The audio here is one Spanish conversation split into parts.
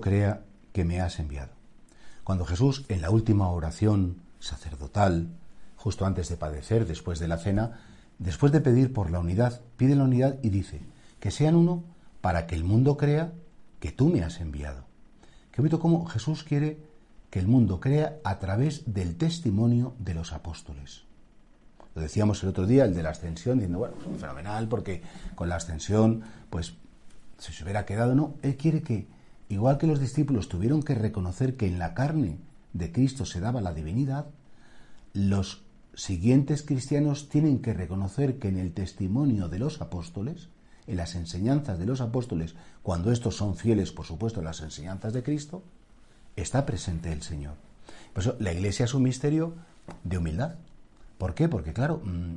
crea que me has enviado. Cuando Jesús, en la última oración sacerdotal, justo antes de padecer, después de la cena, después de pedir por la unidad, pide la unidad y dice, que sean uno para que el mundo crea que tú me has enviado. Qué bonito cómo Jesús quiere que el mundo crea a través del testimonio de los apóstoles. Lo decíamos el otro día, el de la ascensión, diciendo, bueno, fenomenal, porque con la ascensión, pues, se hubiera quedado, no. Él quiere que, igual que los discípulos tuvieron que reconocer que en la carne de Cristo se daba la divinidad, los siguientes cristianos tienen que reconocer que en el testimonio de los apóstoles, en las enseñanzas de los apóstoles, cuando estos son fieles, por supuesto, a las enseñanzas de Cristo, está presente el Señor. Por eso la iglesia es un misterio de humildad. ¿Por qué? Porque, claro, mm,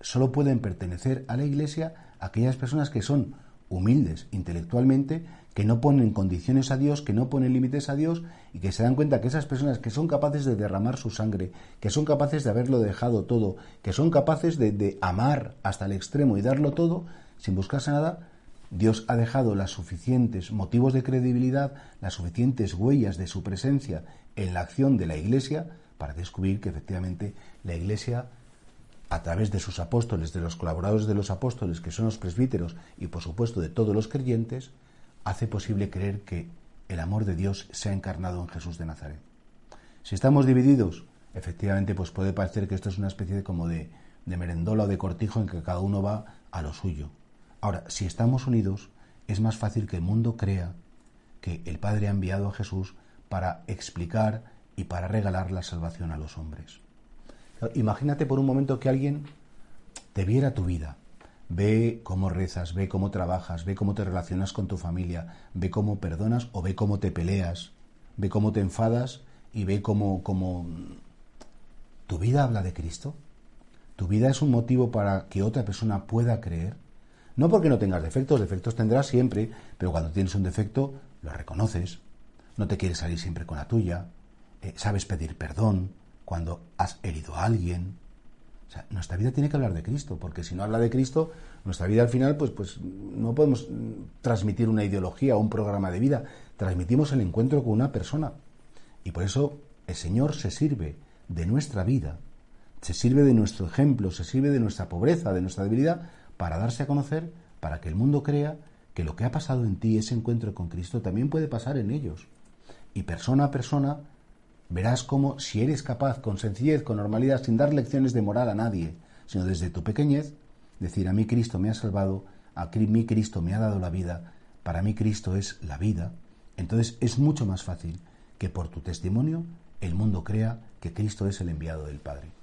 solo pueden pertenecer a la iglesia aquellas personas que son humildes intelectualmente, que no ponen condiciones a Dios, que no ponen límites a Dios y que se dan cuenta que esas personas que son capaces de derramar su sangre, que son capaces de haberlo dejado todo, que son capaces de, de amar hasta el extremo y darlo todo sin buscarse nada, Dios ha dejado las suficientes motivos de credibilidad, las suficientes huellas de su presencia en la acción de la Iglesia para descubrir que efectivamente la Iglesia a través de sus apóstoles, de los colaboradores de los apóstoles, que son los presbíteros, y por supuesto de todos los creyentes, hace posible creer que el amor de Dios se ha encarnado en Jesús de Nazaret. Si estamos divididos, efectivamente, pues puede parecer que esto es una especie de como de, merendola o de cortijo en que cada uno va a lo suyo. Ahora, si estamos unidos, es más fácil que el mundo crea que el Padre ha enviado a Jesús para explicar y para regalar la salvación a los hombres. Imagínate por un momento que alguien te viera tu vida, ve cómo rezas, ve cómo trabajas, ve cómo te relacionas con tu familia, ve cómo perdonas o ve cómo te peleas, ve cómo te enfadas y ve cómo, tu vida habla de Cristo. Tu vida es un motivo para que otra persona pueda creer. No porque no tengas defectos, defectos tendrás siempre, pero cuando tienes un defecto lo reconoces, no te quieres salir siempre con la tuya, eh, sabes pedir perdón, cuando has herido a alguien. Nuestra vida tiene que hablar de Cristo, porque si no habla de Cristo, nuestra vida al final, pues, pues no podemos transmitir una ideología o un programa de vida, transmitimos el encuentro con una persona. Y por eso el Señor se sirve de nuestra vida, se sirve de nuestro ejemplo, se sirve de nuestra pobreza, de nuestra debilidad, para darse a conocer, para que el mundo crea que lo que ha pasado en ti, ese encuentro con Cristo, también puede pasar en ellos. Y persona a persona verás cómo si eres capaz, con sencillez, con normalidad, sin dar lecciones de moral a nadie, sino desde tu pequeñez, decir a mí Cristo me ha salvado, a mí Cristo me ha dado la vida, para mí Cristo es la vida, entonces es mucho más fácil que por tu testimonio el mundo crea que Cristo es el enviado del Padre.